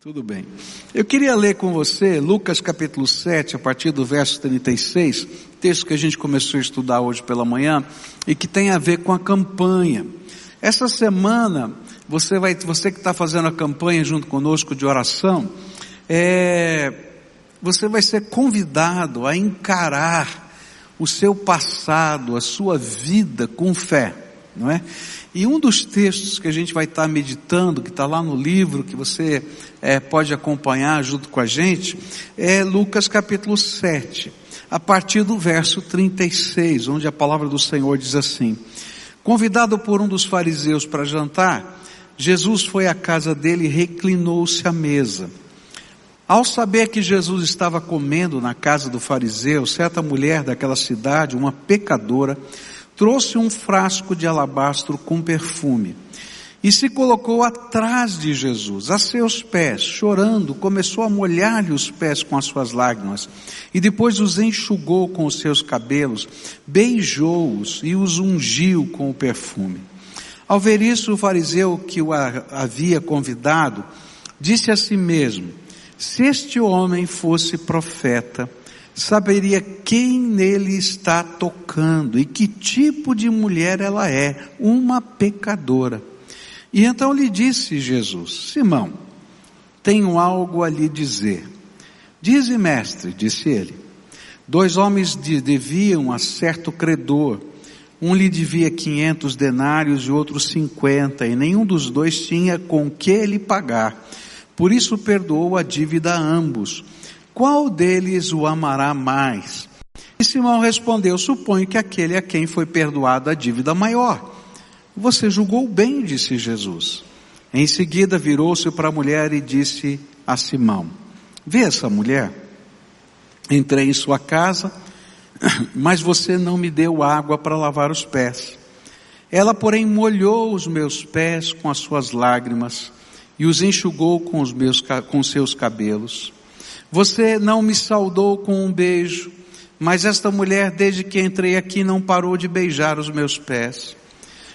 Tudo bem. Eu queria ler com você Lucas capítulo 7, a partir do verso 36, texto que a gente começou a estudar hoje pela manhã e que tem a ver com a campanha. Essa semana, você vai, você que está fazendo a campanha junto conosco de oração, é, você vai ser convidado a encarar o seu passado, a sua vida com fé, não é? E um dos textos que a gente vai estar meditando, que está lá no livro, que você é, pode acompanhar junto com a gente, é Lucas capítulo 7, a partir do verso 36, onde a palavra do Senhor diz assim: Convidado por um dos fariseus para jantar, Jesus foi à casa dele e reclinou-se à mesa. Ao saber que Jesus estava comendo na casa do fariseu, certa mulher daquela cidade, uma pecadora, trouxe um frasco de alabastro com perfume e se colocou atrás de Jesus, a seus pés, chorando, começou a molhar-lhe os pés com as suas lágrimas e depois os enxugou com os seus cabelos, beijou-os e os ungiu com o perfume. Ao ver isso, o fariseu que o havia convidado disse a si mesmo: se este homem fosse profeta, saberia quem nele está tocando e que tipo de mulher ela é, uma pecadora. E então lhe disse Jesus: Simão, tenho algo a lhe dizer. Dize, mestre, disse ele. Dois homens deviam a certo credor. Um lhe devia quinhentos denários e outro cinquenta, e nenhum dos dois tinha com que lhe pagar. Por isso perdoou a dívida a ambos qual deles o amará mais? E Simão respondeu, suponho que aquele a quem foi perdoada a dívida maior. Você julgou bem, disse Jesus. Em seguida virou-se para a mulher e disse a Simão, vê essa mulher? Entrei em sua casa, mas você não me deu água para lavar os pés. Ela, porém, molhou os meus pés com as suas lágrimas e os enxugou com os meus, com seus cabelos. Você não me saudou com um beijo, mas esta mulher, desde que entrei aqui, não parou de beijar os meus pés.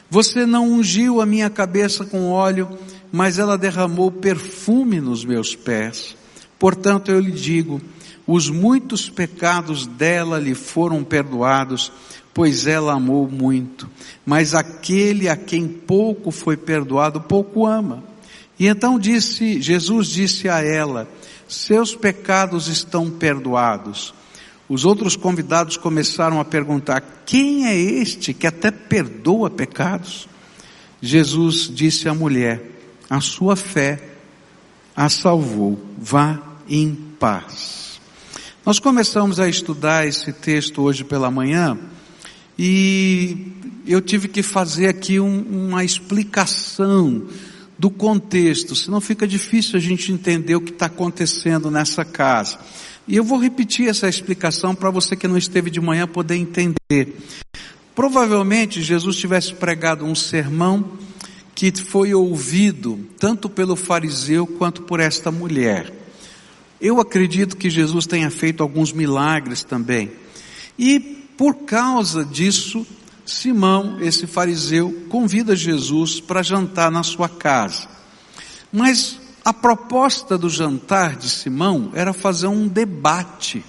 Você não ungiu a minha cabeça com óleo, mas ela derramou perfume nos meus pés. Portanto, eu lhe digo, os muitos pecados dela lhe foram perdoados, pois ela amou muito. Mas aquele a quem pouco foi perdoado, pouco ama. E então disse, Jesus disse a ela, seus pecados estão perdoados. Os outros convidados começaram a perguntar: quem é este que até perdoa pecados? Jesus disse à mulher: a sua fé a salvou, vá em paz. Nós começamos a estudar esse texto hoje pela manhã e eu tive que fazer aqui um, uma explicação do contexto, senão fica difícil a gente entender o que está acontecendo nessa casa. E eu vou repetir essa explicação para você que não esteve de manhã poder entender. Provavelmente Jesus tivesse pregado um sermão que foi ouvido tanto pelo fariseu quanto por esta mulher. Eu acredito que Jesus tenha feito alguns milagres também. E por causa disso, Simão, esse fariseu, convida Jesus para jantar na sua casa. Mas a proposta do jantar de Simão era fazer um debate,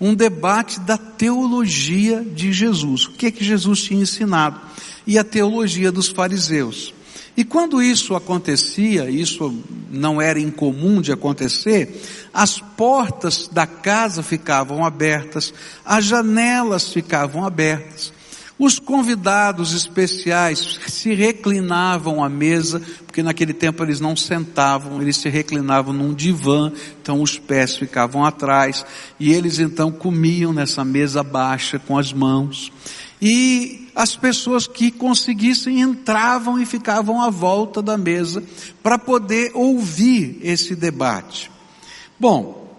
um debate da teologia de Jesus, o que é que Jesus tinha ensinado, e a teologia dos fariseus. E quando isso acontecia, isso não era incomum de acontecer, as portas da casa ficavam abertas, as janelas ficavam abertas, os convidados especiais se reclinavam à mesa, porque naquele tempo eles não sentavam, eles se reclinavam num divã, então os pés ficavam atrás, e eles então comiam nessa mesa baixa com as mãos. E as pessoas que conseguissem entravam e ficavam à volta da mesa para poder ouvir esse debate. Bom,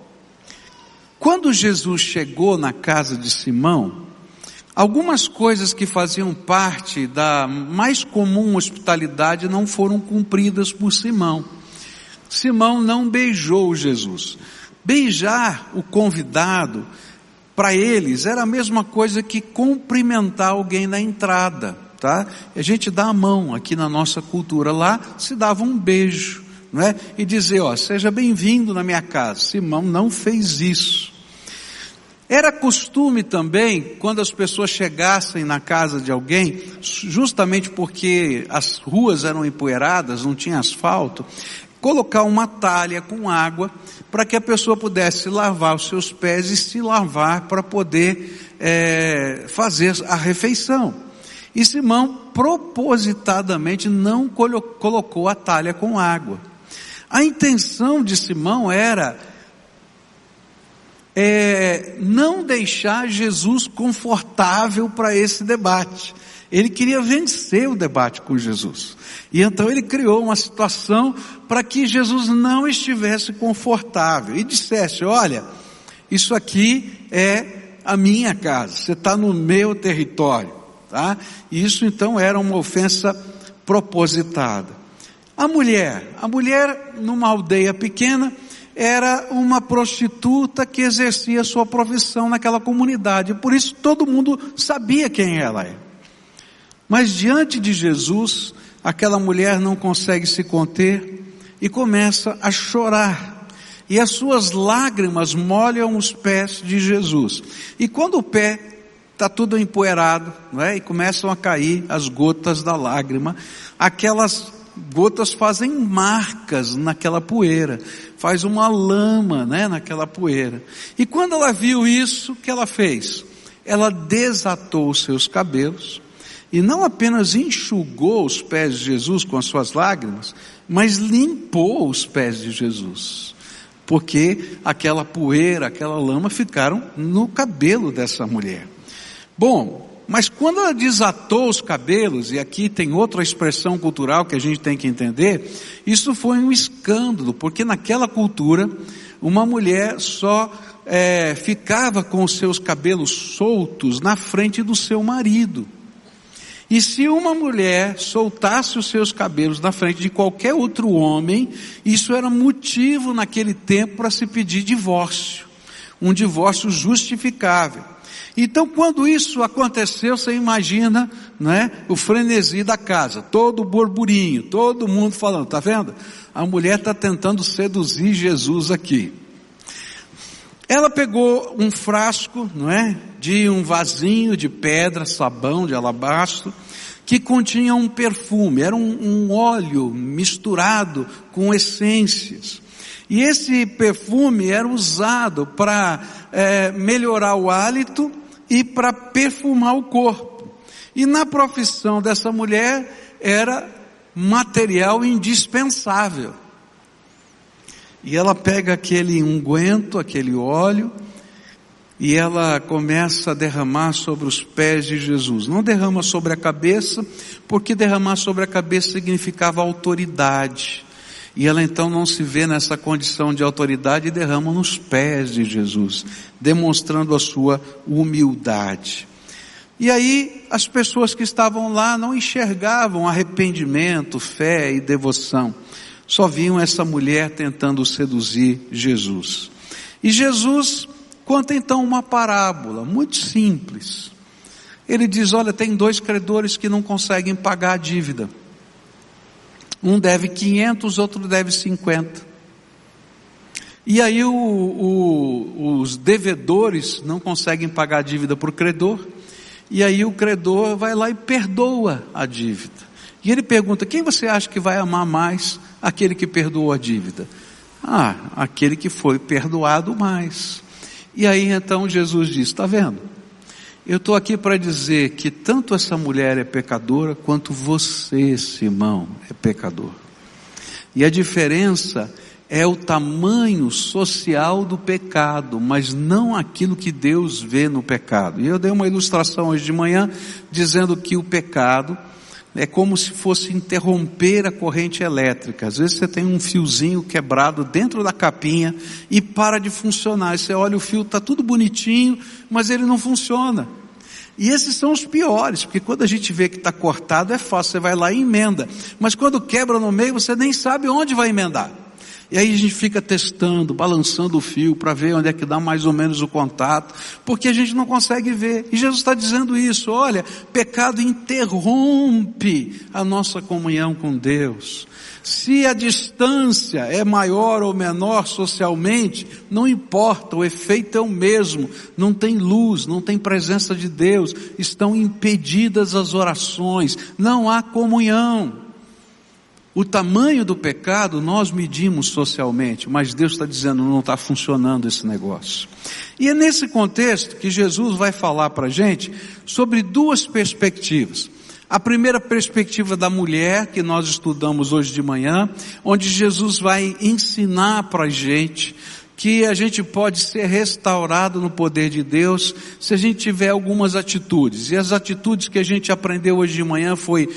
quando Jesus chegou na casa de Simão, Algumas coisas que faziam parte da mais comum hospitalidade não foram cumpridas por Simão. Simão não beijou Jesus. Beijar o convidado, para eles, era a mesma coisa que cumprimentar alguém na entrada, tá? A gente dá a mão aqui na nossa cultura. Lá se dava um beijo, não é? E dizer, ó, seja bem-vindo na minha casa. Simão não fez isso. Era costume também, quando as pessoas chegassem na casa de alguém, justamente porque as ruas eram empoeiradas, não tinha asfalto, colocar uma talha com água para que a pessoa pudesse lavar os seus pés e se lavar para poder é, fazer a refeição. E Simão propositadamente não colocou a talha com água. A intenção de Simão era é, não deixar Jesus confortável para esse debate. Ele queria vencer o debate com Jesus. E então ele criou uma situação para que Jesus não estivesse confortável e dissesse: Olha, isso aqui é a minha casa, você está no meu território, tá? E isso então era uma ofensa propositada. A mulher, a mulher numa aldeia pequena, era uma prostituta que exercia sua profissão naquela comunidade. Por isso todo mundo sabia quem ela é. Mas diante de Jesus, aquela mulher não consegue se conter e começa a chorar. E as suas lágrimas molham os pés de Jesus. E quando o pé está tudo empoeirado, não é? E começam a cair as gotas da lágrima, aquelas gotas fazem marcas naquela poeira, faz uma lama, né, naquela poeira. E quando ela viu isso, o que ela fez? Ela desatou os seus cabelos e não apenas enxugou os pés de Jesus com as suas lágrimas, mas limpou os pés de Jesus. Porque aquela poeira, aquela lama ficaram no cabelo dessa mulher. Bom, mas quando ela desatou os cabelos, e aqui tem outra expressão cultural que a gente tem que entender, isso foi um escândalo, porque naquela cultura, uma mulher só é, ficava com os seus cabelos soltos na frente do seu marido. E se uma mulher soltasse os seus cabelos na frente de qualquer outro homem, isso era motivo naquele tempo para se pedir divórcio. Um divórcio justificável. Então, quando isso aconteceu, você imagina, né, o frenesi da casa, todo o burburinho, todo mundo falando, tá vendo? A mulher está tentando seduzir Jesus aqui. Ela pegou um frasco, não é, de um vasinho de pedra, sabão de alabastro, que continha um perfume, era um, um óleo misturado com essências. E esse perfume era usado para é, melhorar o hálito e para perfumar o corpo. E na profissão dessa mulher era material indispensável. E ela pega aquele unguento, aquele óleo, e ela começa a derramar sobre os pés de Jesus. Não derrama sobre a cabeça, porque derramar sobre a cabeça significava autoridade. E ela então não se vê nessa condição de autoridade e derrama nos pés de Jesus, demonstrando a sua humildade. E aí as pessoas que estavam lá não enxergavam arrependimento, fé e devoção. Só viam essa mulher tentando seduzir Jesus. E Jesus conta então uma parábola muito simples. Ele diz: Olha, tem dois credores que não conseguem pagar a dívida. Um deve 500, outro deve 50. E aí o, o, os devedores não conseguem pagar a dívida para o credor, e aí o credor vai lá e perdoa a dívida. E ele pergunta: quem você acha que vai amar mais aquele que perdoou a dívida? Ah, aquele que foi perdoado mais. E aí então Jesus diz: está vendo? Eu estou aqui para dizer que tanto essa mulher é pecadora quanto você, Simão, é pecador. E a diferença é o tamanho social do pecado, mas não aquilo que Deus vê no pecado. E eu dei uma ilustração hoje de manhã dizendo que o pecado é como se fosse interromper a corrente elétrica. Às vezes você tem um fiozinho quebrado dentro da capinha e para de funcionar. E você olha o fio, está tudo bonitinho, mas ele não funciona. E esses são os piores, porque quando a gente vê que está cortado é fácil, você vai lá e emenda. Mas quando quebra no meio, você nem sabe onde vai emendar. E aí a gente fica testando, balançando o fio para ver onde é que dá mais ou menos o contato, porque a gente não consegue ver. E Jesus está dizendo isso, olha, pecado interrompe a nossa comunhão com Deus. Se a distância é maior ou menor socialmente, não importa, o efeito é o mesmo. Não tem luz, não tem presença de Deus, estão impedidas as orações, não há comunhão. O tamanho do pecado nós medimos socialmente, mas Deus está dizendo não está funcionando esse negócio. E é nesse contexto que Jesus vai falar para a gente sobre duas perspectivas. A primeira perspectiva da mulher, que nós estudamos hoje de manhã, onde Jesus vai ensinar para a gente que a gente pode ser restaurado no poder de Deus se a gente tiver algumas atitudes. E as atitudes que a gente aprendeu hoje de manhã foi,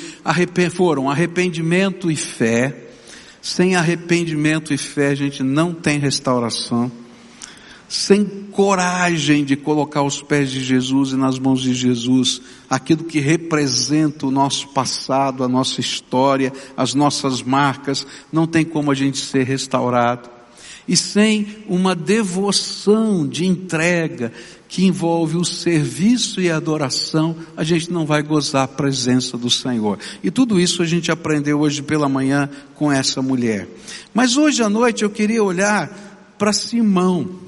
foram arrependimento e fé. Sem arrependimento e fé a gente não tem restauração. Sem coragem de colocar os pés de Jesus e nas mãos de Jesus, aquilo que representa o nosso passado, a nossa história, as nossas marcas, não tem como a gente ser restaurado e sem uma devoção de entrega que envolve o serviço e a adoração, a gente não vai gozar a presença do Senhor. E tudo isso a gente aprendeu hoje pela manhã com essa mulher. Mas hoje à noite eu queria olhar para Simão.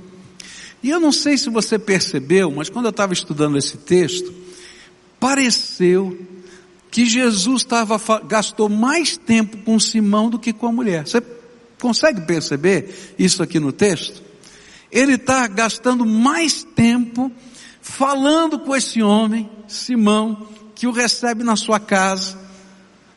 E eu não sei se você percebeu, mas quando eu estava estudando esse texto, pareceu que Jesus estava, gastou mais tempo com Simão do que com a mulher. Você Consegue perceber isso aqui no texto? Ele está gastando mais tempo falando com esse homem, Simão, que o recebe na sua casa,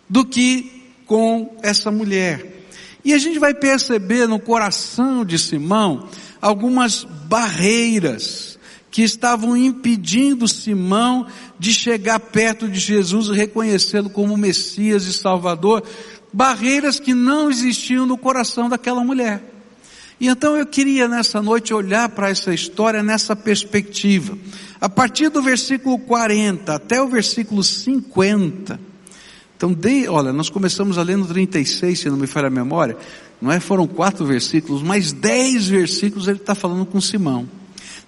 do que com essa mulher. E a gente vai perceber no coração de Simão algumas barreiras que estavam impedindo Simão de chegar perto de Jesus e reconhecê-lo como Messias e Salvador, barreiras que não existiam no coração daquela mulher. E então eu queria nessa noite olhar para essa história nessa perspectiva. A partir do versículo 40 até o versículo 50. Então, de, olha, nós começamos a ler no 36, se não me falha a memória. Não é? Foram quatro versículos, mas dez versículos ele está falando com Simão.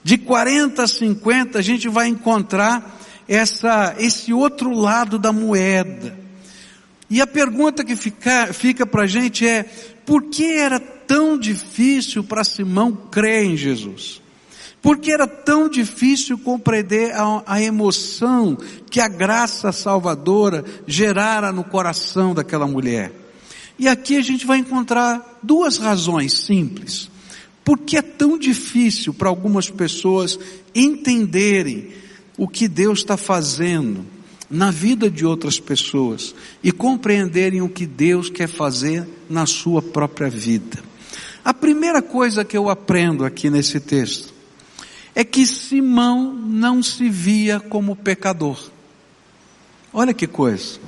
De 40 a 50 a gente vai encontrar essa, esse outro lado da moeda e a pergunta que fica, fica para a gente é, por que era tão difícil para Simão crer em Jesus? Por que era tão difícil compreender a, a emoção que a graça salvadora gerara no coração daquela mulher? E aqui a gente vai encontrar duas razões simples. Por que é tão difícil para algumas pessoas entenderem o que Deus está fazendo na vida de outras pessoas e compreenderem o que Deus quer fazer na sua própria vida. A primeira coisa que eu aprendo aqui nesse texto é que Simão não se via como pecador. Olha que coisa.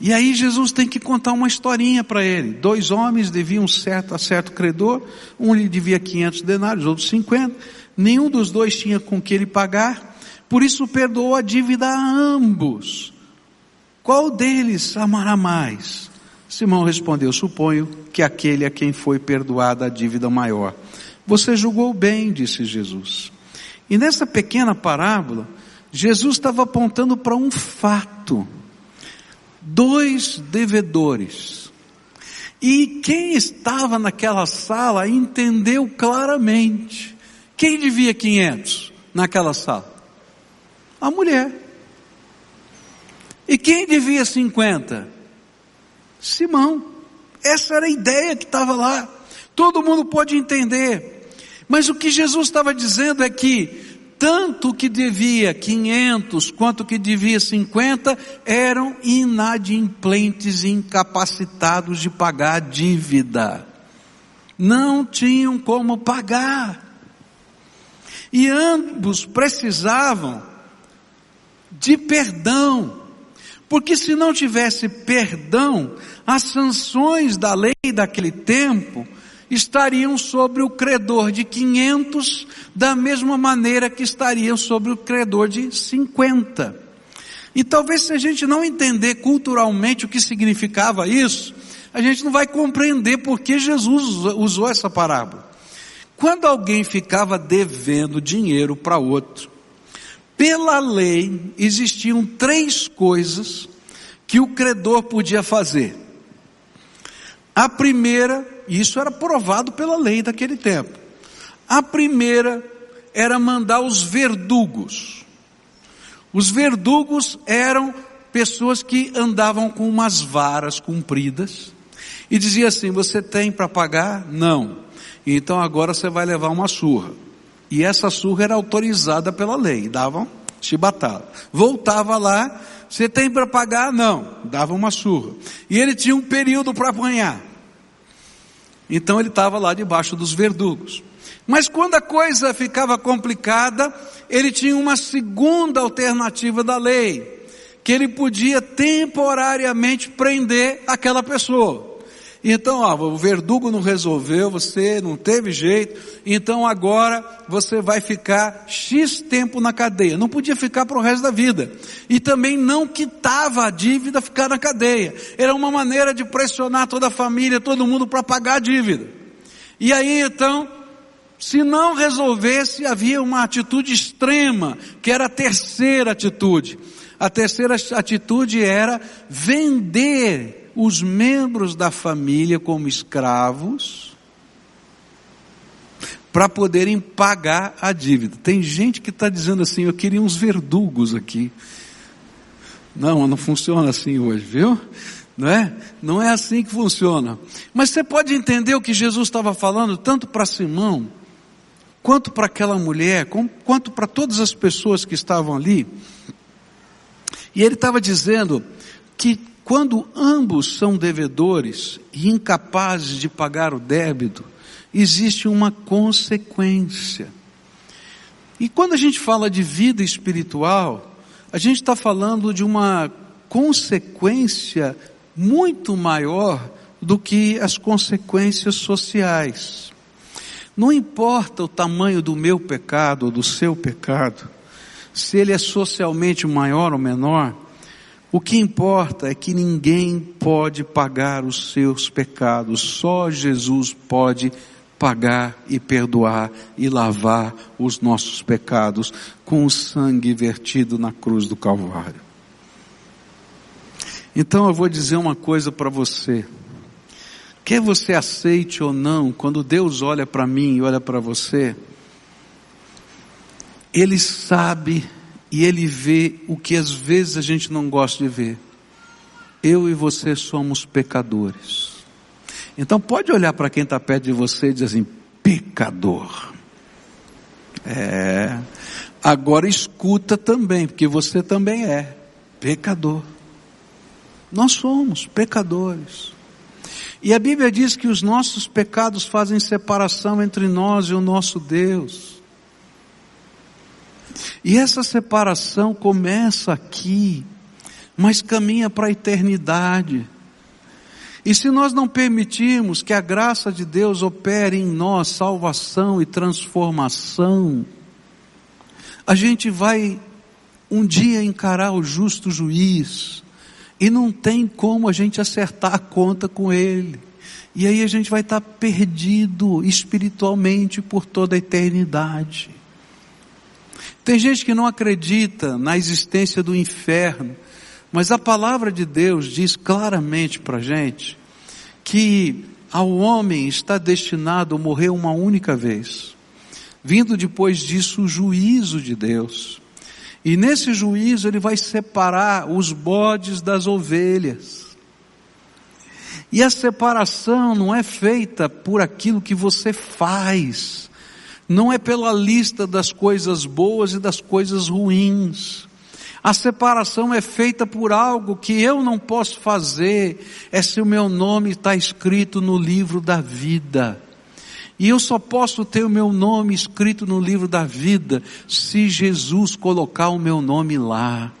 E aí Jesus tem que contar uma historinha para ele. Dois homens deviam certo a certo credor, um lhe devia 500 denários, outro 50. Nenhum dos dois tinha com que ele pagar. Por isso perdoou a dívida a ambos. Qual deles amará mais? Simão respondeu: Suponho que aquele a quem foi perdoada a dívida maior. Você julgou bem, disse Jesus. E nessa pequena parábola, Jesus estava apontando para um fato. Dois devedores. E quem estava naquela sala entendeu claramente. Quem devia 500 naquela sala? A mulher. E quem devia 50? Simão. Essa era a ideia que estava lá. Todo mundo pode entender. Mas o que Jesus estava dizendo é que tanto que devia 500 quanto que devia 50 eram inadimplentes e incapacitados de pagar a dívida. Não tinham como pagar. E ambos precisavam de perdão. Porque se não tivesse perdão, as sanções da lei daquele tempo estariam sobre o credor de 500, da mesma maneira que estariam sobre o credor de 50. E talvez se a gente não entender culturalmente o que significava isso, a gente não vai compreender por que Jesus usou essa parábola. Quando alguém ficava devendo dinheiro para outro, pela lei existiam três coisas que o credor podia fazer. A primeira, e isso era provado pela lei daquele tempo. A primeira era mandar os verdugos. Os verdugos eram pessoas que andavam com umas varas compridas e dizia assim: "Você tem para pagar? Não. Então agora você vai levar uma surra. E essa surra era autorizada pela lei, davam chibatada. Voltava lá, você tem para pagar? Não, dava uma surra. E ele tinha um período para apanhar. Então ele estava lá debaixo dos verdugos. Mas quando a coisa ficava complicada, ele tinha uma segunda alternativa da lei, que ele podia temporariamente prender aquela pessoa. Então, ó, o verdugo não resolveu, você não teve jeito, então agora você vai ficar X tempo na cadeia. Não podia ficar para o resto da vida. E também não quitava a dívida ficar na cadeia. Era uma maneira de pressionar toda a família, todo mundo para pagar a dívida. E aí então, se não resolvesse, havia uma atitude extrema, que era a terceira atitude. A terceira atitude era vender os membros da família como escravos para poderem pagar a dívida. Tem gente que está dizendo assim: eu queria uns verdugos aqui. Não, não funciona assim hoje, viu? Não é? Não é assim que funciona. Mas você pode entender o que Jesus estava falando, tanto para Simão, quanto para aquela mulher, quanto para todas as pessoas que estavam ali. E ele estava dizendo que quando ambos são devedores e incapazes de pagar o débito, existe uma consequência. E quando a gente fala de vida espiritual, a gente está falando de uma consequência muito maior do que as consequências sociais. Não importa o tamanho do meu pecado ou do seu pecado, se ele é socialmente maior ou menor, o que importa é que ninguém pode pagar os seus pecados, só Jesus pode pagar e perdoar e lavar os nossos pecados com o sangue vertido na cruz do Calvário. Então eu vou dizer uma coisa para você. Quer você aceite ou não, quando Deus olha para mim e olha para você, Ele sabe e ele vê o que às vezes a gente não gosta de ver. Eu e você somos pecadores. Então pode olhar para quem está perto de você e dizer assim, pecador. É. Agora escuta também, porque você também é pecador. Nós somos pecadores. E a Bíblia diz que os nossos pecados fazem separação entre nós e o nosso Deus. E essa separação começa aqui, mas caminha para a eternidade. E se nós não permitirmos que a graça de Deus opere em nós salvação e transformação, a gente vai um dia encarar o justo juiz e não tem como a gente acertar a conta com ele. E aí a gente vai estar perdido espiritualmente por toda a eternidade. Tem gente que não acredita na existência do inferno, mas a palavra de Deus diz claramente para a gente que ao homem está destinado a morrer uma única vez, vindo depois disso o juízo de Deus. E nesse juízo ele vai separar os bodes das ovelhas. E a separação não é feita por aquilo que você faz, não é pela lista das coisas boas e das coisas ruins. A separação é feita por algo que eu não posso fazer, é se o meu nome está escrito no livro da vida. E eu só posso ter o meu nome escrito no livro da vida se Jesus colocar o meu nome lá.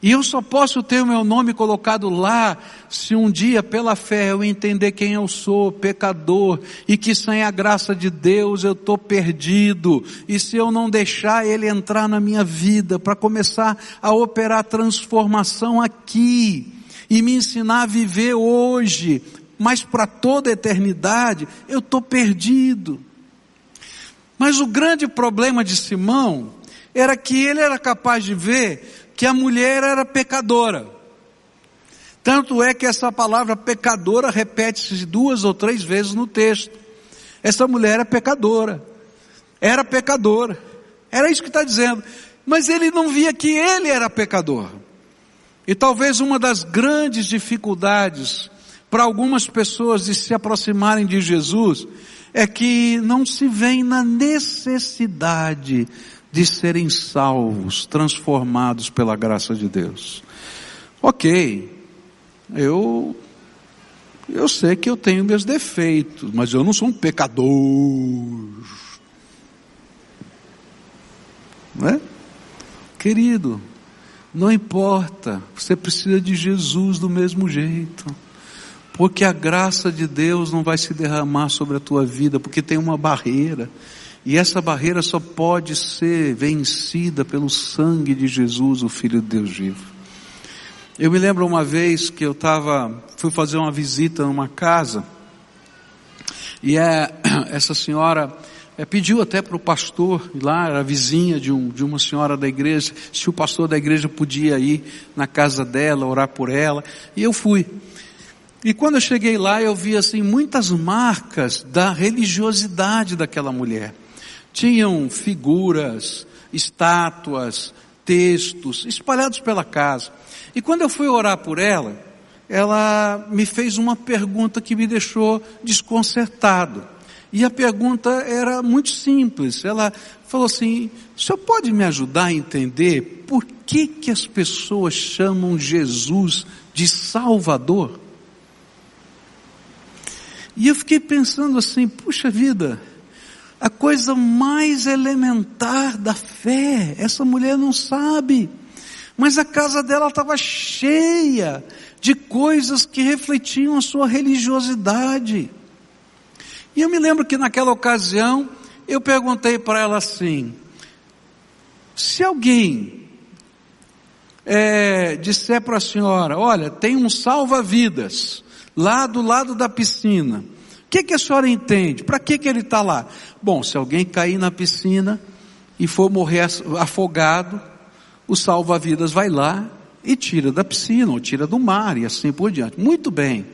E eu só posso ter o meu nome colocado lá se um dia, pela fé, eu entender quem eu sou, pecador, e que sem a graça de Deus eu estou perdido. E se eu não deixar Ele entrar na minha vida para começar a operar transformação aqui, e me ensinar a viver hoje, mas para toda a eternidade, eu estou perdido. Mas o grande problema de Simão era que ele era capaz de ver que a mulher era pecadora. Tanto é que essa palavra pecadora repete-se duas ou três vezes no texto. Essa mulher é pecadora. Era pecadora. Era isso que está dizendo. Mas ele não via que ele era pecador. E talvez uma das grandes dificuldades para algumas pessoas de se aproximarem de Jesus é que não se vem na necessidade de serem salvos, transformados pela graça de Deus. Ok, eu eu sei que eu tenho meus defeitos, mas eu não sou um pecador. Não é? Querido, não importa, você precisa de Jesus do mesmo jeito. Porque a graça de Deus não vai se derramar sobre a tua vida, porque tem uma barreira. E essa barreira só pode ser vencida pelo sangue de Jesus, o Filho de Deus vivo. Eu me lembro uma vez que eu estava, fui fazer uma visita numa casa, e é, essa senhora é, pediu até para o pastor, lá era vizinha de, um, de uma senhora da igreja, se o pastor da igreja podia ir na casa dela, orar por ela, e eu fui. E quando eu cheguei lá, eu vi assim muitas marcas da religiosidade daquela mulher. Tinham figuras, estátuas, textos espalhados pela casa. E quando eu fui orar por ela, ela me fez uma pergunta que me deixou desconcertado. E a pergunta era muito simples. Ela falou assim: "O senhor pode me ajudar a entender por que que as pessoas chamam Jesus de Salvador?" E eu fiquei pensando assim, puxa vida, a coisa mais elementar da fé, essa mulher não sabe. Mas a casa dela estava cheia de coisas que refletiam a sua religiosidade. E eu me lembro que naquela ocasião eu perguntei para ela assim: se alguém é, disser para a senhora, olha, tem um salva-vidas, lá do lado da piscina. O que, que a senhora entende? Para que, que ele está lá? Bom, se alguém cair na piscina e for morrer afogado, o salva-vidas vai lá e tira da piscina, ou tira do mar, e assim por diante. Muito bem.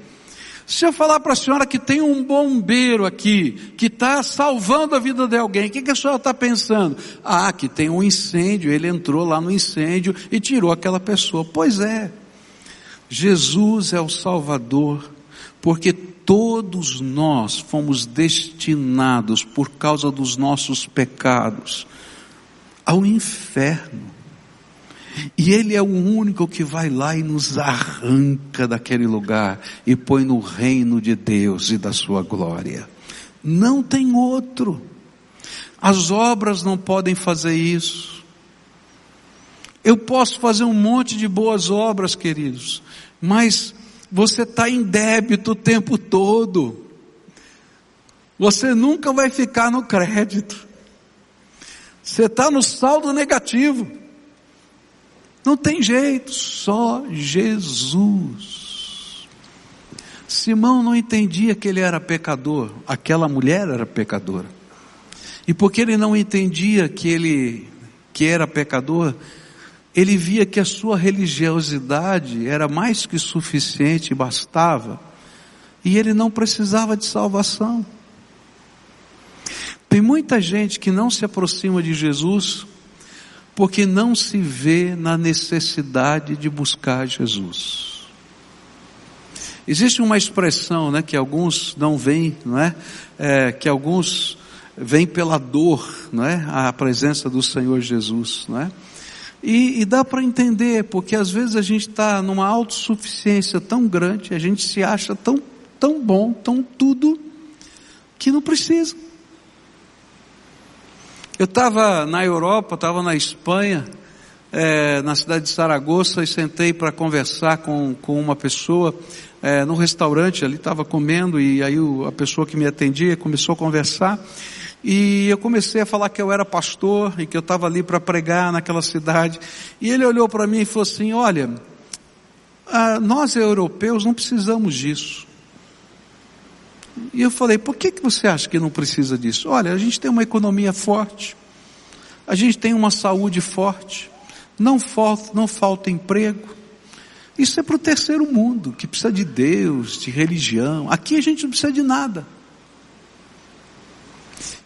Se eu falar para a senhora que tem um bombeiro aqui, que está salvando a vida de alguém, o que, que a senhora está pensando? Ah, que tem um incêndio, ele entrou lá no incêndio e tirou aquela pessoa. Pois é. Jesus é o Salvador porque todos nós fomos destinados, por causa dos nossos pecados, ao inferno. E Ele é o único que vai lá e nos arranca daquele lugar e põe no reino de Deus e da Sua glória. Não tem outro. As obras não podem fazer isso. Eu posso fazer um monte de boas obras, queridos, mas você está em débito o tempo todo. Você nunca vai ficar no crédito. Você está no saldo negativo. Não tem jeito, só Jesus. Simão não entendia que ele era pecador, aquela mulher era pecadora. E porque ele não entendia que ele que era pecador, ele via que a sua religiosidade era mais que suficiente e bastava, e ele não precisava de salvação. Tem muita gente que não se aproxima de Jesus porque não se vê na necessidade de buscar Jesus. Existe uma expressão, né, que alguns não veem, não é? é que alguns vêm pela dor, não é? A presença do Senhor Jesus, não é? E, e dá para entender, porque às vezes a gente está numa autossuficiência tão grande, a gente se acha tão, tão bom, tão tudo, que não precisa. Eu estava na Europa, estava na Espanha, é, na cidade de Saragoça, e sentei para conversar com, com uma pessoa é, no restaurante, ali estava comendo, e aí o, a pessoa que me atendia começou a conversar, e eu comecei a falar que eu era pastor e que eu estava ali para pregar naquela cidade. E ele olhou para mim e falou assim: Olha, ah, nós europeus não precisamos disso. E eu falei, por que, que você acha que não precisa disso? Olha, a gente tem uma economia forte, a gente tem uma saúde forte, não falta, não falta emprego. Isso é para o terceiro mundo, que precisa de Deus, de religião. Aqui a gente não precisa de nada.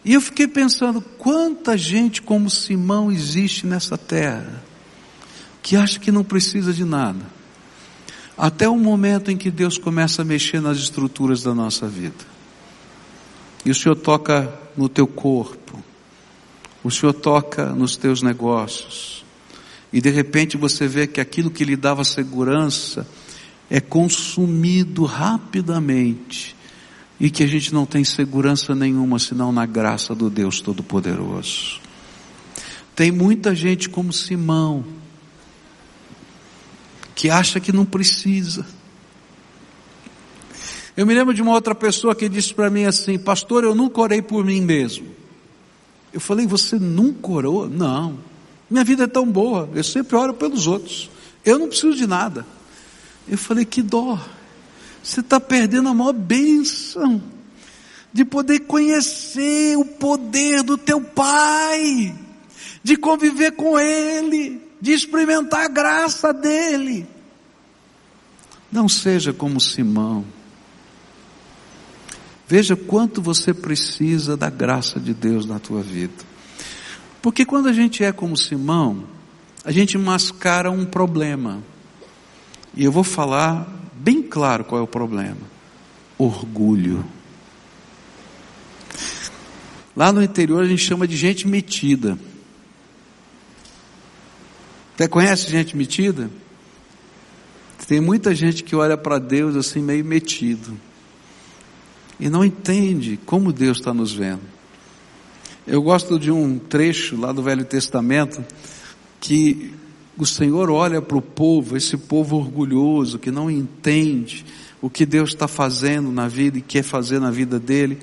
E eu fiquei pensando, quanta gente como Simão existe nessa terra, que acha que não precisa de nada. Até o momento em que Deus começa a mexer nas estruturas da nossa vida. E o Senhor toca no teu corpo. O Senhor toca nos teus negócios. E de repente você vê que aquilo que lhe dava segurança é consumido rapidamente e que a gente não tem segurança nenhuma senão na graça do Deus Todo-Poderoso. Tem muita gente como Simão, que acha que não precisa. Eu me lembro de uma outra pessoa que disse para mim assim: Pastor, eu nunca orei por mim mesmo. Eu falei: Você nunca orou? Não. Minha vida é tão boa, eu sempre oro pelos outros. Eu não preciso de nada. Eu falei: Que dó. Você está perdendo a maior bênção de poder conhecer o poder do teu Pai, de conviver com Ele, de experimentar a graça dEle. Não seja como Simão. Veja quanto você precisa da graça de Deus na tua vida. Porque quando a gente é como Simão, a gente mascara um problema. E eu vou falar bem claro qual é o problema: orgulho. Lá no interior a gente chama de gente metida. Você conhece gente metida? Tem muita gente que olha para Deus assim meio metido e não entende como Deus está nos vendo. Eu gosto de um trecho lá do Velho Testamento que o Senhor olha para o povo, esse povo orgulhoso, que não entende o que Deus está fazendo na vida e quer fazer na vida dele,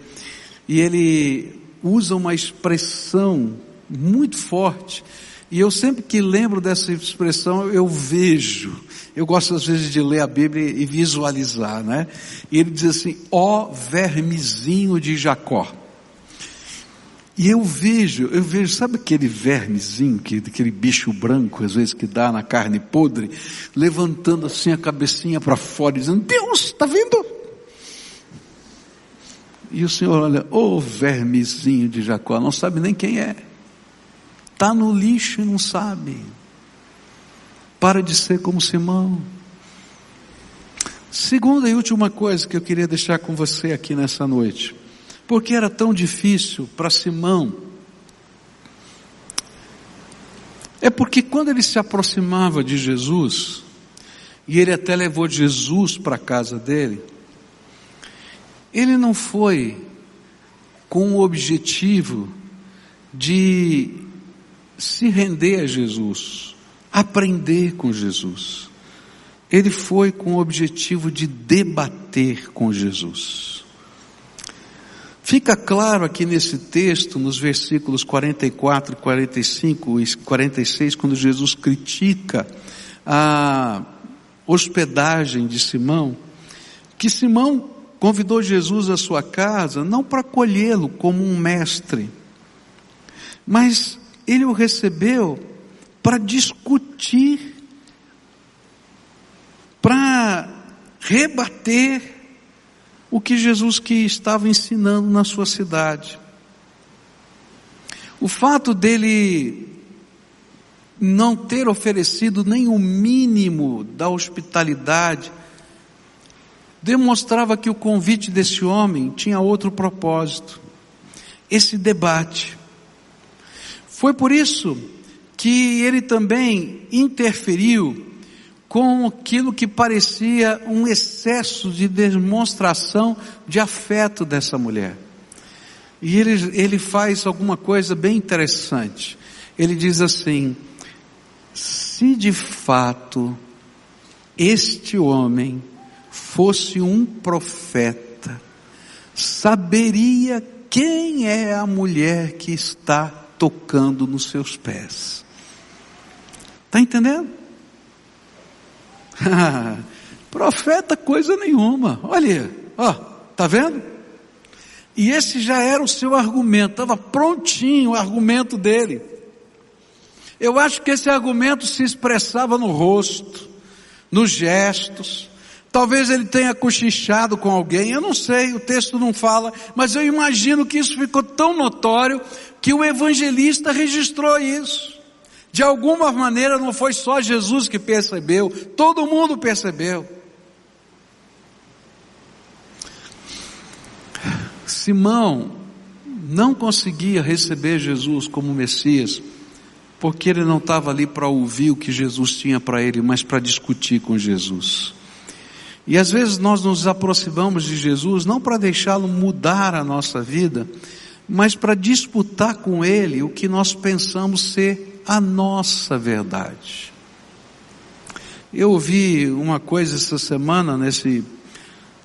e ele usa uma expressão muito forte, e eu sempre que lembro dessa expressão, eu vejo, eu gosto às vezes de ler a Bíblia e visualizar, né? E ele diz assim, ó vermezinho de Jacó. E eu vejo, eu vejo, sabe aquele vermezinho, que, aquele bicho branco, às vezes que dá na carne podre, levantando assim a cabecinha para fora, dizendo, Deus, está vindo? E o Senhor olha, ô oh, vermezinho de Jacó, não sabe nem quem é. Está no lixo e não sabe. Para de ser como Simão. Segunda e última coisa que eu queria deixar com você aqui nessa noite. Porque era tão difícil para Simão? É porque quando ele se aproximava de Jesus, e ele até levou Jesus para a casa dele, ele não foi com o objetivo de se render a Jesus, aprender com Jesus. Ele foi com o objetivo de debater com Jesus. Fica claro aqui nesse texto, nos versículos 44, 45 e 46, quando Jesus critica a hospedagem de Simão, que Simão convidou Jesus à sua casa não para acolhê-lo como um mestre, mas ele o recebeu para discutir, para rebater o que Jesus que estava ensinando na sua cidade. O fato dele não ter oferecido nem o mínimo da hospitalidade demonstrava que o convite desse homem tinha outro propósito. Esse debate. Foi por isso que ele também interferiu com aquilo que parecia um excesso de demonstração de afeto dessa mulher. E ele, ele faz alguma coisa bem interessante. Ele diz assim: se de fato este homem fosse um profeta, saberia quem é a mulher que está tocando nos seus pés. Está entendendo? Profeta coisa nenhuma. Olha, ó, tá vendo? E esse já era o seu argumento, estava prontinho o argumento dele. Eu acho que esse argumento se expressava no rosto, nos gestos. Talvez ele tenha cochichado com alguém, eu não sei, o texto não fala, mas eu imagino que isso ficou tão notório que o evangelista registrou isso. De alguma maneira não foi só Jesus que percebeu, todo mundo percebeu. Simão não conseguia receber Jesus como Messias, porque ele não estava ali para ouvir o que Jesus tinha para ele, mas para discutir com Jesus. E às vezes nós nos aproximamos de Jesus não para deixá-lo mudar a nossa vida, mas para disputar com ele o que nós pensamos ser a nossa verdade. Eu ouvi uma coisa essa semana nesse,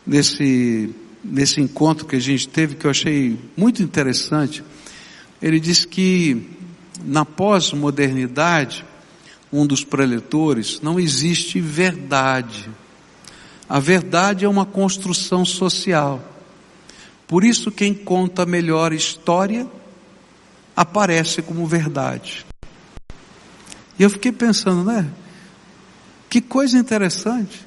nesse nesse encontro que a gente teve que eu achei muito interessante. Ele disse que na pós-modernidade, um dos preletores, não existe verdade. A verdade é uma construção social. Por isso quem conta melhor história aparece como verdade. E eu fiquei pensando, né? Que coisa interessante.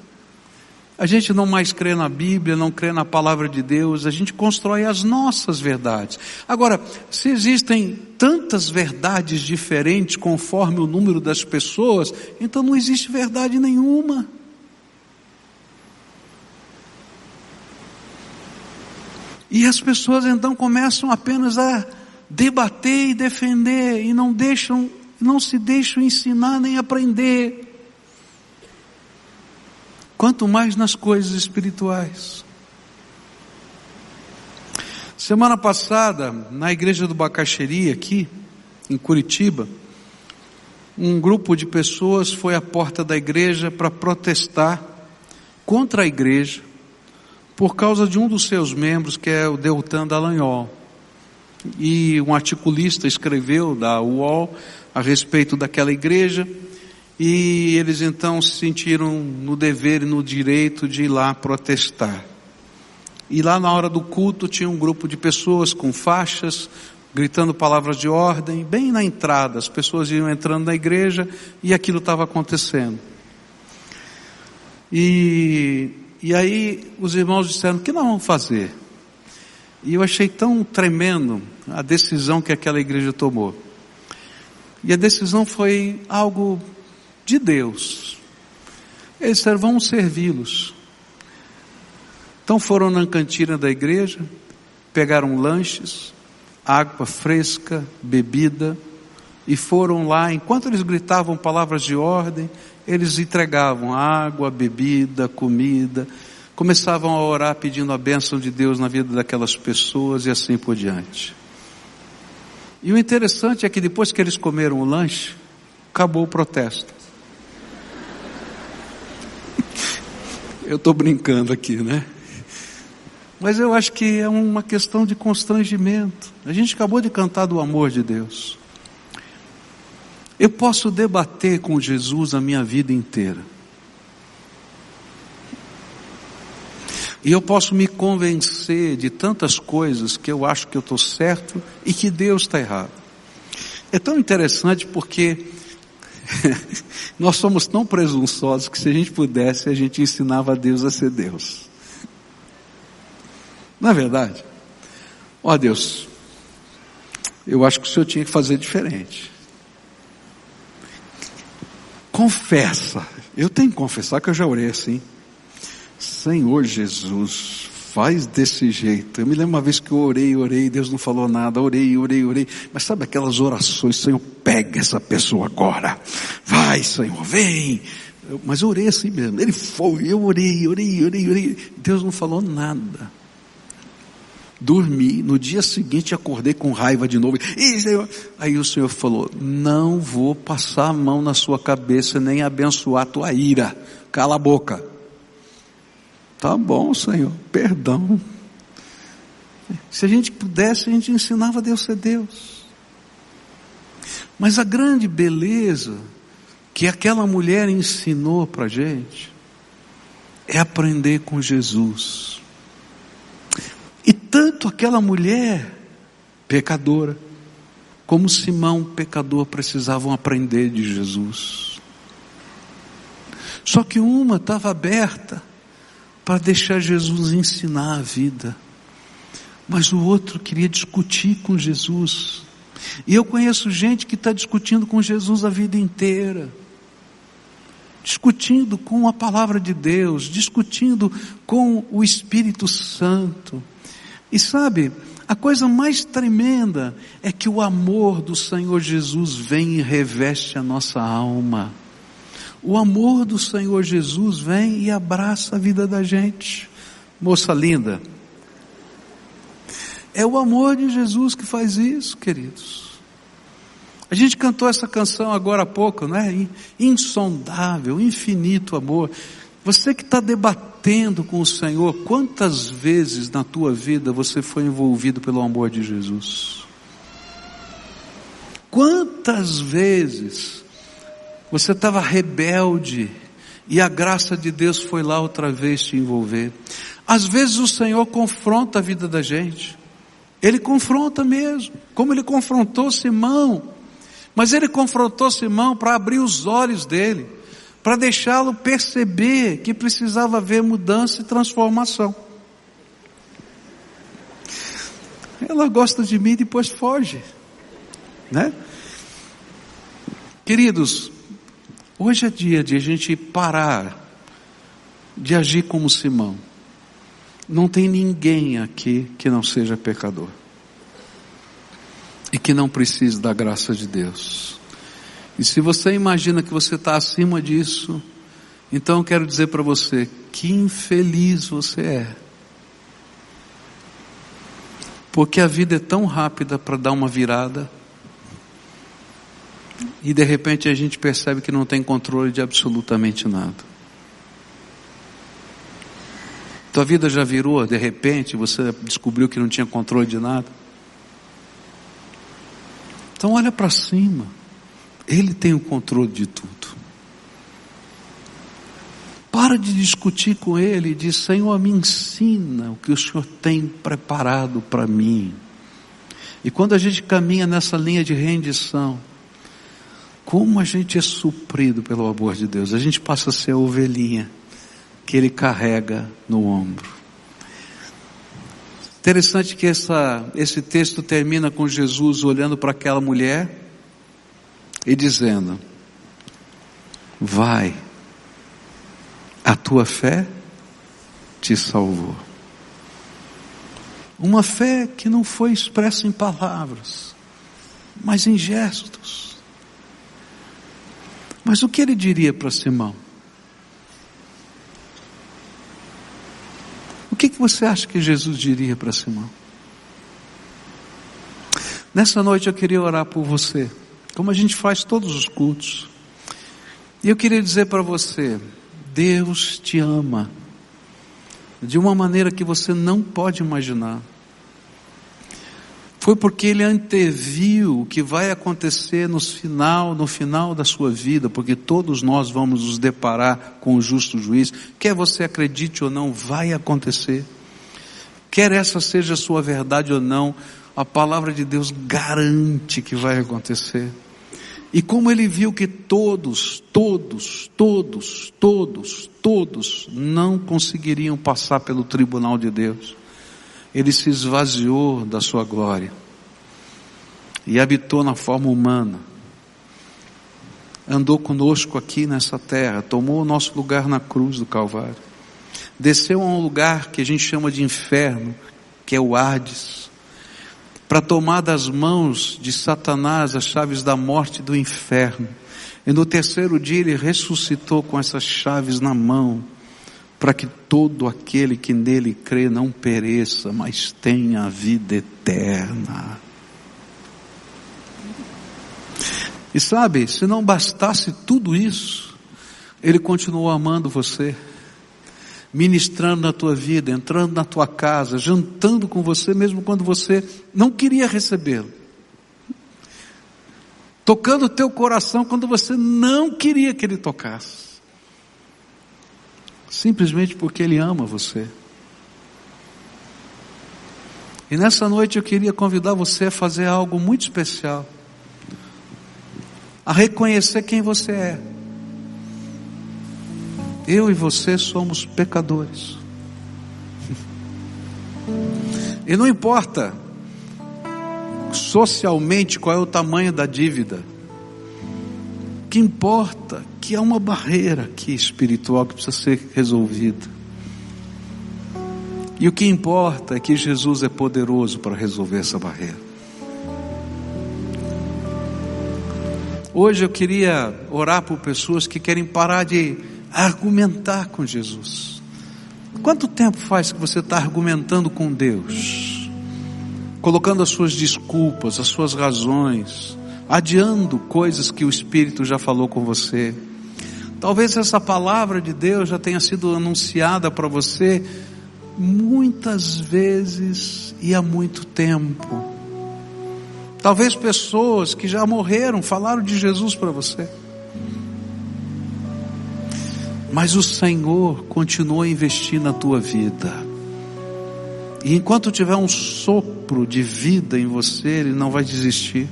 A gente não mais crê na Bíblia, não crê na palavra de Deus, a gente constrói as nossas verdades. Agora, se existem tantas verdades diferentes conforme o número das pessoas, então não existe verdade nenhuma. E as pessoas então começam apenas a debater e defender e não deixam, não se deixam ensinar nem aprender quanto mais nas coisas espirituais. Semana passada, na igreja do Bacaxeri, aqui, em Curitiba, um grupo de pessoas foi à porta da igreja para protestar contra a igreja por causa de um dos seus membros, que é o Deltan Dallagnol. E um articulista escreveu da UOL a respeito daquela igreja e eles então se sentiram no dever e no direito de ir lá protestar. E lá na hora do culto tinha um grupo de pessoas com faixas, gritando palavras de ordem, bem na entrada. As pessoas iam entrando na igreja e aquilo estava acontecendo. E, e aí os irmãos disseram: o que nós vamos fazer? E eu achei tão tremendo a decisão que aquela igreja tomou. E a decisão foi algo de Deus. Eles disseram, vamos servi-los. Então foram na cantina da igreja, pegaram lanches, água fresca, bebida, e foram lá, enquanto eles gritavam palavras de ordem, eles entregavam água, bebida, comida, começavam a orar pedindo a bênção de Deus na vida daquelas pessoas e assim por diante. E o interessante é que depois que eles comeram o lanche, acabou o protesto. Eu estou brincando aqui, né? Mas eu acho que é uma questão de constrangimento. A gente acabou de cantar do amor de Deus. Eu posso debater com Jesus a minha vida inteira. E eu posso me convencer de tantas coisas que eu acho que eu estou certo e que Deus está errado. É tão interessante porque Nós somos tão presunçosos que se a gente pudesse, a gente ensinava a Deus a ser Deus. Não é verdade? Ó oh, Deus, eu acho que o Senhor tinha que fazer diferente. Confessa. Eu tenho que confessar que eu já orei assim. Senhor Jesus, faz desse jeito. Eu me lembro uma vez que eu orei, orei, Deus não falou nada, orei, orei, orei. Mas sabe aquelas orações, Senhor, pega essa pessoa agora. Vai, Senhor, vem. Eu, mas eu orei assim mesmo. Ele foi, eu orei, orei, orei, orei. Deus não falou nada. Dormi, no dia seguinte acordei com raiva de novo. Aí o Senhor falou: Não vou passar a mão na sua cabeça nem abençoar a tua ira. Cala a boca. Tá bom, Senhor, perdão. Se a gente pudesse, a gente ensinava Deus ser Deus. Mas a grande beleza que aquela mulher ensinou para a gente é aprender com Jesus. E tanto aquela mulher pecadora, como Simão pecador precisavam aprender de Jesus. Só que uma estava aberta para deixar Jesus ensinar a vida, mas o outro queria discutir com Jesus. E eu conheço gente que está discutindo com Jesus a vida inteira discutindo com a palavra de Deus, discutindo com o Espírito Santo. E sabe, a coisa mais tremenda é que o amor do Senhor Jesus vem e reveste a nossa alma. O amor do Senhor Jesus vem e abraça a vida da gente. Moça linda, é o amor de Jesus que faz isso, queridos. A gente cantou essa canção agora há pouco, né? Insondável, infinito amor. Você que está debatendo com o Senhor, quantas vezes na tua vida você foi envolvido pelo amor de Jesus? Quantas vezes você estava rebelde e a graça de Deus foi lá outra vez te envolver? Às vezes o Senhor confronta a vida da gente. Ele confronta mesmo, como ele confrontou Simão. Mas ele confrontou Simão para abrir os olhos dele, para deixá-lo perceber que precisava haver mudança e transformação. Ela gosta de mim e depois foge, né? Queridos, hoje é dia de a gente parar de agir como Simão. Não tem ninguém aqui que não seja pecador e que não precise da graça de Deus. E se você imagina que você está acima disso, então eu quero dizer para você, que infeliz você é. Porque a vida é tão rápida para dar uma virada, e de repente a gente percebe que não tem controle de absolutamente nada. Tua vida já virou, de repente você descobriu que não tinha controle de nada. Então olha para cima. Ele tem o controle de tudo. Para de discutir com ele e diz, Senhor, me ensina o que o Senhor tem preparado para mim. E quando a gente caminha nessa linha de rendição, como a gente é suprido pelo amor de Deus, a gente passa a ser a ovelhinha que ele carrega no ombro. Interessante que essa, esse texto termina com Jesus olhando para aquela mulher e dizendo: Vai, a tua fé te salvou. Uma fé que não foi expressa em palavras, mas em gestos. Mas o que ele diria para Simão? O que, que você acha que Jesus diria para Simão? Nessa noite eu queria orar por você, como a gente faz todos os cultos. E eu queria dizer para você: Deus te ama de uma maneira que você não pode imaginar foi porque ele anteviu o que vai acontecer no final, no final da sua vida, porque todos nós vamos nos deparar com o justo juiz, quer você acredite ou não, vai acontecer. Quer essa seja a sua verdade ou não, a palavra de Deus garante que vai acontecer. E como ele viu que todos, todos, todos, todos, todos não conseguiriam passar pelo tribunal de Deus, ele se esvaziou da sua glória e habitou na forma humana. Andou conosco aqui nessa terra, tomou o nosso lugar na cruz do Calvário. Desceu a um lugar que a gente chama de inferno, que é o Hades, para tomar das mãos de Satanás as chaves da morte e do inferno. E no terceiro dia ele ressuscitou com essas chaves na mão para que todo aquele que nele crê não pereça, mas tenha a vida eterna. E sabe, se não bastasse tudo isso, ele continuou amando você, ministrando na tua vida, entrando na tua casa, jantando com você, mesmo quando você não queria recebê-lo. Tocando o teu coração quando você não queria que ele tocasse simplesmente porque Ele ama você. E nessa noite eu queria convidar você a fazer algo muito especial, a reconhecer quem você é. Eu e você somos pecadores. E não importa socialmente qual é o tamanho da dívida. Que importa que há uma barreira aqui espiritual que precisa ser resolvida. E o que importa é que Jesus é poderoso para resolver essa barreira. Hoje eu queria orar por pessoas que querem parar de argumentar com Jesus. Quanto tempo faz que você está argumentando com Deus? Colocando as suas desculpas, as suas razões, adiando coisas que o Espírito já falou com você. Talvez essa palavra de Deus já tenha sido anunciada para você muitas vezes e há muito tempo. Talvez pessoas que já morreram falaram de Jesus para você. Mas o Senhor continua a investir na tua vida. E enquanto tiver um sopro de vida em você, Ele não vai desistir.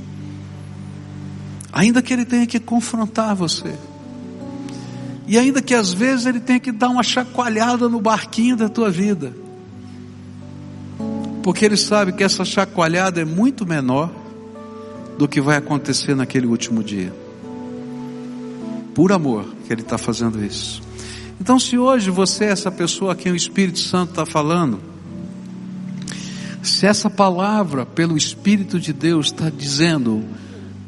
Ainda que Ele tenha que confrontar você. E ainda que às vezes ele tenha que dar uma chacoalhada no barquinho da tua vida. Porque ele sabe que essa chacoalhada é muito menor do que vai acontecer naquele último dia. Por amor que ele está fazendo isso. Então, se hoje você é essa pessoa a quem o Espírito Santo está falando, se essa palavra pelo Espírito de Deus está dizendo,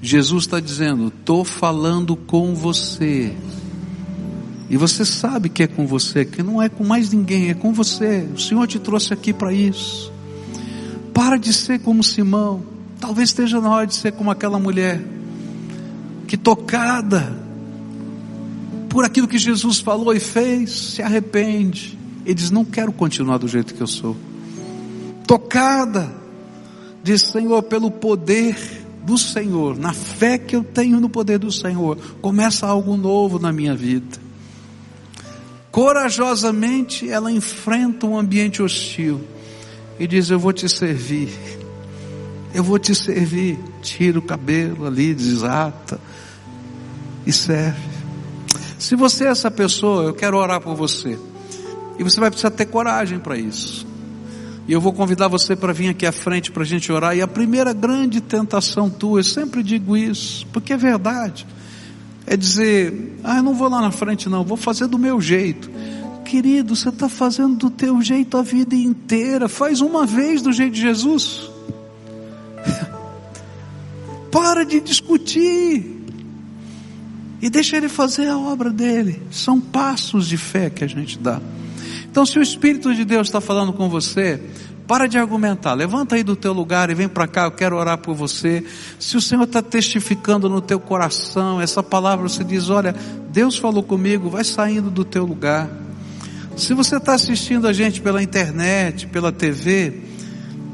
Jesus está dizendo, estou falando com você. E você sabe que é com você, que não é com mais ninguém, é com você. O Senhor te trouxe aqui para isso. Para de ser como Simão. Talvez esteja na hora de ser como aquela mulher que tocada por aquilo que Jesus falou e fez, se arrepende e diz: Não quero continuar do jeito que eu sou. Tocada, diz: Senhor, pelo poder do Senhor, na fé que eu tenho no poder do Senhor, começa algo novo na minha vida. Corajosamente ela enfrenta um ambiente hostil e diz: Eu vou te servir, eu vou te servir. Tira o cabelo ali, desata e serve. Se você é essa pessoa, eu quero orar por você. E você vai precisar ter coragem para isso. E eu vou convidar você para vir aqui à frente para a gente orar. E a primeira grande tentação tua, eu sempre digo isso, porque é verdade é dizer, ah, eu não vou lá na frente não, vou fazer do meu jeito. Querido, você está fazendo do teu jeito a vida inteira, faz uma vez do jeito de Jesus. Para de discutir. E deixa ele fazer a obra dele. São passos de fé que a gente dá. Então, se o Espírito de Deus está falando com você, para de argumentar, levanta aí do teu lugar e vem para cá, eu quero orar por você. Se o Senhor está testificando no teu coração, essa palavra você diz: Olha, Deus falou comigo, vai saindo do teu lugar. Se você está assistindo a gente pela internet, pela TV,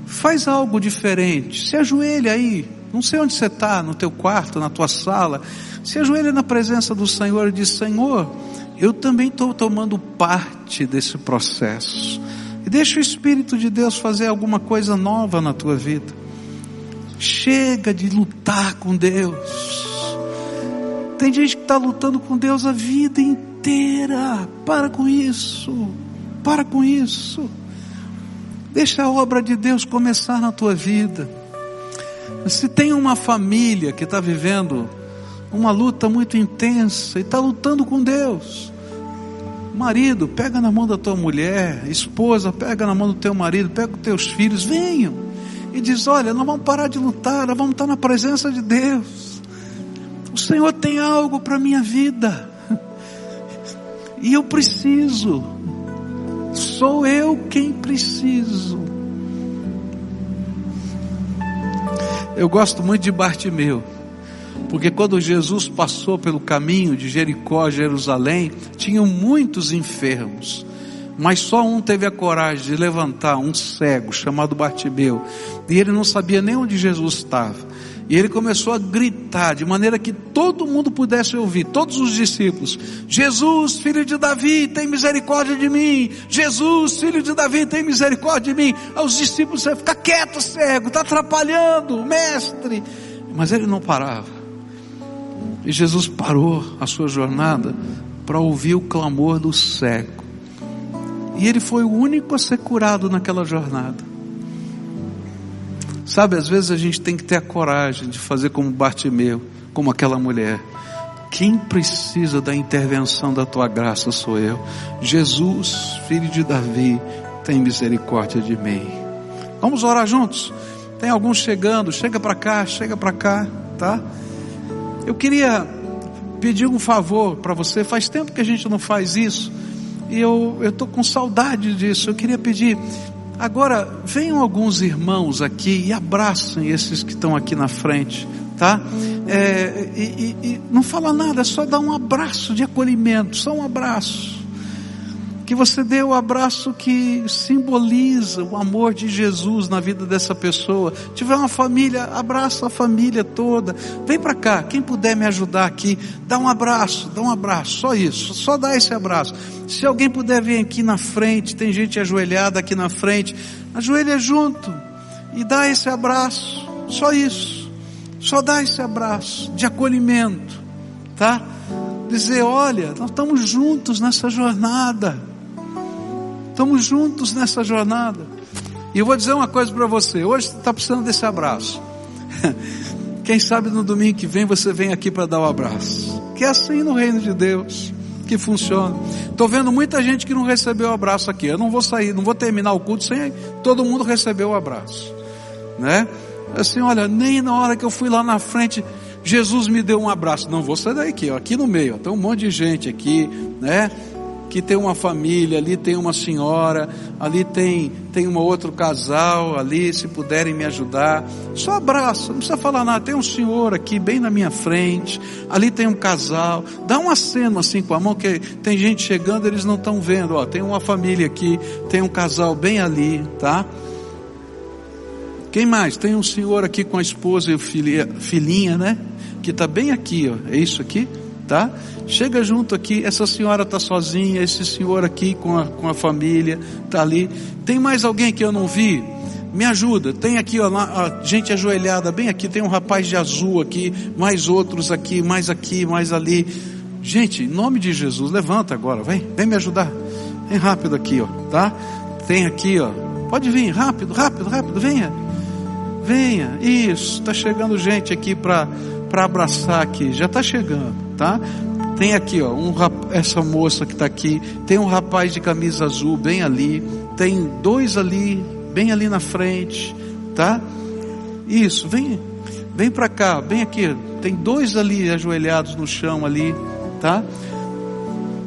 faz algo diferente. Se ajoelha aí, não sei onde você está, no teu quarto, na tua sala. Se ajoelha na presença do Senhor e diz: Senhor, eu também estou tomando parte desse processo. E deixa o Espírito de Deus fazer alguma coisa nova na tua vida. Chega de lutar com Deus. Tem gente que está lutando com Deus a vida inteira. Para com isso. Para com isso. Deixa a obra de Deus começar na tua vida. Se tem uma família que está vivendo uma luta muito intensa e está lutando com Deus, Marido, pega na mão da tua mulher, esposa, pega na mão do teu marido, pega os teus filhos, venham. E diz: Olha, nós vamos parar de lutar, nós vamos estar na presença de Deus. O Senhor tem algo para a minha vida. E eu preciso. Sou eu quem preciso. Eu gosto muito de Bartimeu. Porque quando Jesus passou pelo caminho de Jericó a Jerusalém, tinham muitos enfermos. Mas só um teve a coragem de levantar um cego chamado Bartimeu. E ele não sabia nem onde Jesus estava. E ele começou a gritar de maneira que todo mundo pudesse ouvir, todos os discípulos: Jesus, filho de Davi, tem misericórdia de mim. Jesus, filho de Davi, tem misericórdia de mim. Os discípulos disseram: fica quieto, cego, está atrapalhando, mestre. Mas ele não parava. E Jesus parou a sua jornada para ouvir o clamor do cego. E ele foi o único a ser curado naquela jornada. Sabe, às vezes a gente tem que ter a coragem de fazer como Bartimeu, como aquela mulher. Quem precisa da intervenção da tua graça sou eu. Jesus, filho de Davi, tem misericórdia de mim. Vamos orar juntos? Tem alguns chegando, chega para cá, chega para cá, tá? Eu queria pedir um favor para você. Faz tempo que a gente não faz isso. E eu estou com saudade disso. Eu queria pedir, Agora, venham alguns irmãos aqui e abracem esses que estão aqui na frente, tá? É, e, e, e não fala nada, é só dar um abraço de acolhimento, só um abraço que você dê o abraço que simboliza o amor de Jesus na vida dessa pessoa. Tiver uma família, abraça a família toda. Vem para cá, quem puder me ajudar aqui, dá um abraço, dá um abraço, só isso, só dá esse abraço. Se alguém puder vir aqui na frente, tem gente ajoelhada aqui na frente, ajoelha junto e dá esse abraço, só isso. Só dá esse abraço de acolhimento, tá? Dizer, olha, nós estamos juntos nessa jornada. Estamos juntos nessa jornada. E eu vou dizer uma coisa para você: hoje você está precisando desse abraço. Quem sabe no domingo que vem você vem aqui para dar o um abraço. Que é assim no reino de Deus que funciona. Estou vendo muita gente que não recebeu o abraço aqui. Eu não vou sair, não vou terminar o culto sem todo mundo receber o abraço, né? Assim, olha, nem na hora que eu fui lá na frente, Jesus me deu um abraço. Não vou sair daqui, ó, aqui no meio, ó, tem um monte de gente aqui, né? Que tem uma família, ali tem uma senhora, ali tem, tem um outro casal, ali, se puderem me ajudar. Só abraça, não precisa falar nada. Tem um senhor aqui bem na minha frente, ali tem um casal. Dá um aceno assim com a mão, que tem gente chegando, eles não estão vendo. Ó, tem uma família aqui, tem um casal bem ali, tá? Quem mais? Tem um senhor aqui com a esposa e filha, filhinha, né? Que está bem aqui, ó. É isso aqui? Tá? Chega junto aqui, essa senhora está sozinha, esse senhor aqui com a, com a família, está ali. Tem mais alguém que eu não vi? Me ajuda, tem aqui, ó, ó, gente ajoelhada, bem aqui, tem um rapaz de azul aqui, mais outros aqui, mais aqui, mais ali. Gente, em nome de Jesus, levanta agora, vem, vem me ajudar. Vem rápido aqui, ó, tá? Tem aqui, ó. Pode vir, rápido, rápido, rápido, venha. Venha, isso, está chegando gente aqui para abraçar aqui, já está chegando tá? Tem aqui, ó, um, essa moça que está aqui, tem um rapaz de camisa azul bem ali, tem dois ali, bem ali na frente, tá? Isso, vem, vem para cá, vem aqui, tem dois ali ajoelhados no chão ali, tá?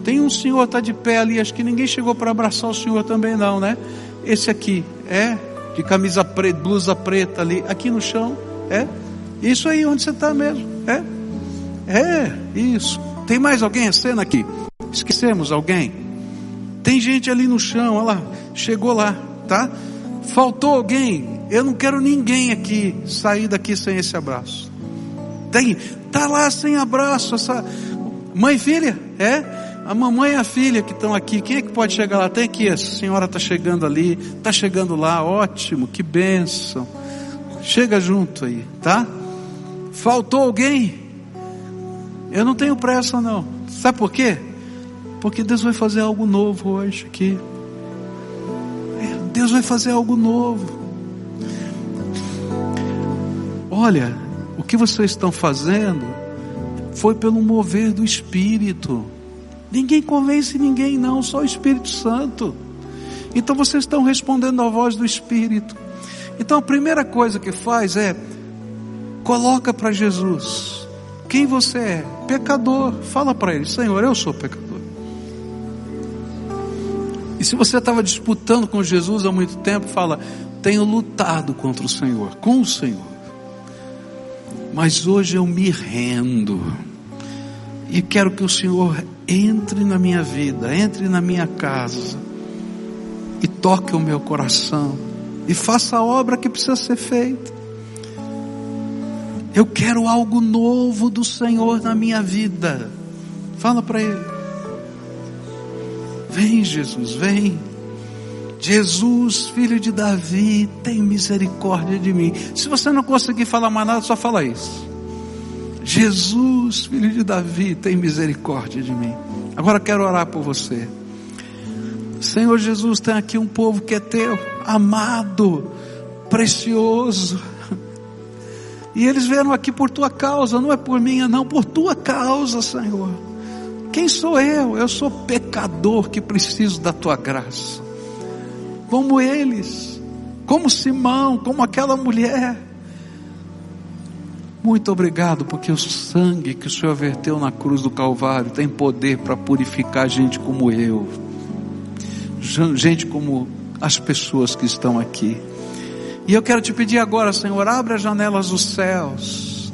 Tem um senhor tá de pé ali, acho que ninguém chegou para abraçar o senhor também não, né? Esse aqui é de camisa preta, blusa preta ali, aqui no chão, é? Isso aí onde você está mesmo, é? É, isso. Tem mais alguém a cena aqui? Esquecemos alguém? Tem gente ali no chão, olha lá, chegou lá, tá? Faltou alguém? Eu não quero ninguém aqui sair daqui sem esse abraço. Tem, tá lá sem abraço essa mãe e filha, é? A mamãe e a filha que estão aqui, quem é que pode chegar lá? Tem aqui, a senhora está chegando ali, está chegando lá, ótimo, que bênção. Chega junto aí, tá? Faltou alguém? Eu não tenho pressa não. Sabe por quê? Porque Deus vai fazer algo novo hoje aqui. É, Deus vai fazer algo novo. Olha, o que vocês estão fazendo foi pelo mover do Espírito. Ninguém convence ninguém, não, só o Espírito Santo. Então vocês estão respondendo à voz do Espírito. Então a primeira coisa que faz é coloca para Jesus quem você é? Pecador. Fala para ele: Senhor, eu sou pecador. E se você estava disputando com Jesus há muito tempo, fala: Tenho lutado contra o Senhor, com o Senhor. Mas hoje eu me rendo. E quero que o Senhor entre na minha vida, entre na minha casa. E toque o meu coração. E faça a obra que precisa ser feita. Eu quero algo novo do Senhor na minha vida. Fala para Ele. Vem, Jesus, vem. Jesus, filho de Davi, tem misericórdia de mim. Se você não conseguir falar mais nada, só fala isso. Jesus, filho de Davi, tem misericórdia de mim. Agora quero orar por você. Senhor Jesus, tem aqui um povo que é teu, amado, precioso. E eles vieram aqui por tua causa, não é por minha, não, por tua causa, Senhor. Quem sou eu? Eu sou pecador que preciso da tua graça. Como eles, como Simão, como aquela mulher. Muito obrigado, porque o sangue que o Senhor verteu na cruz do Calvário tem poder para purificar gente como eu, gente como as pessoas que estão aqui. E eu quero te pedir agora, Senhor, abre as janelas dos céus.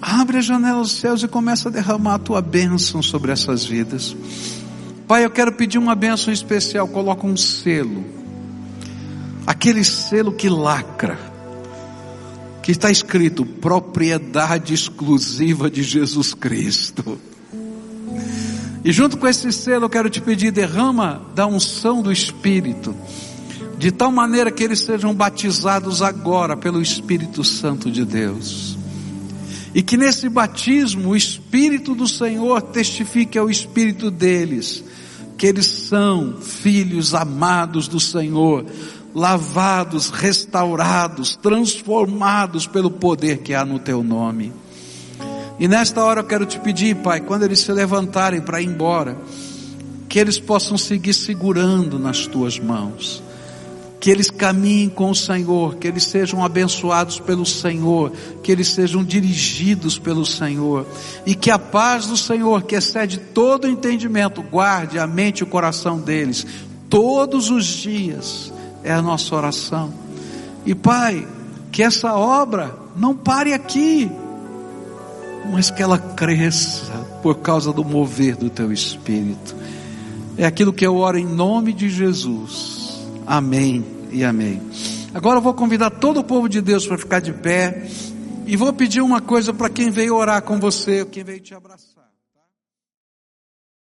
Abre as janelas dos céus e começa a derramar a tua bênção sobre essas vidas. Pai, eu quero pedir uma bênção especial. Coloca um selo. Aquele selo que lacra. Que está escrito propriedade exclusiva de Jesus Cristo. E junto com esse selo eu quero te pedir, derrama da unção do Espírito de tal maneira que eles sejam batizados agora pelo Espírito Santo de Deus. E que nesse batismo o Espírito do Senhor testifique ao Espírito deles que eles são filhos amados do Senhor, lavados, restaurados, transformados pelo poder que há no teu nome. E nesta hora eu quero te pedir, Pai, quando eles se levantarem para ir embora, que eles possam seguir segurando nas tuas mãos que eles caminhem com o Senhor, que eles sejam abençoados pelo Senhor, que eles sejam dirigidos pelo Senhor, e que a paz do Senhor, que excede todo entendimento, guarde a mente e o coração deles, todos os dias, é a nossa oração. E Pai, que essa obra não pare aqui, mas que ela cresça por causa do mover do Teu Espírito. É aquilo que eu oro em nome de Jesus. Amém e amém. Agora eu vou convidar todo o povo de Deus para ficar de pé e vou pedir uma coisa para quem veio orar com você, quem veio te abraçar.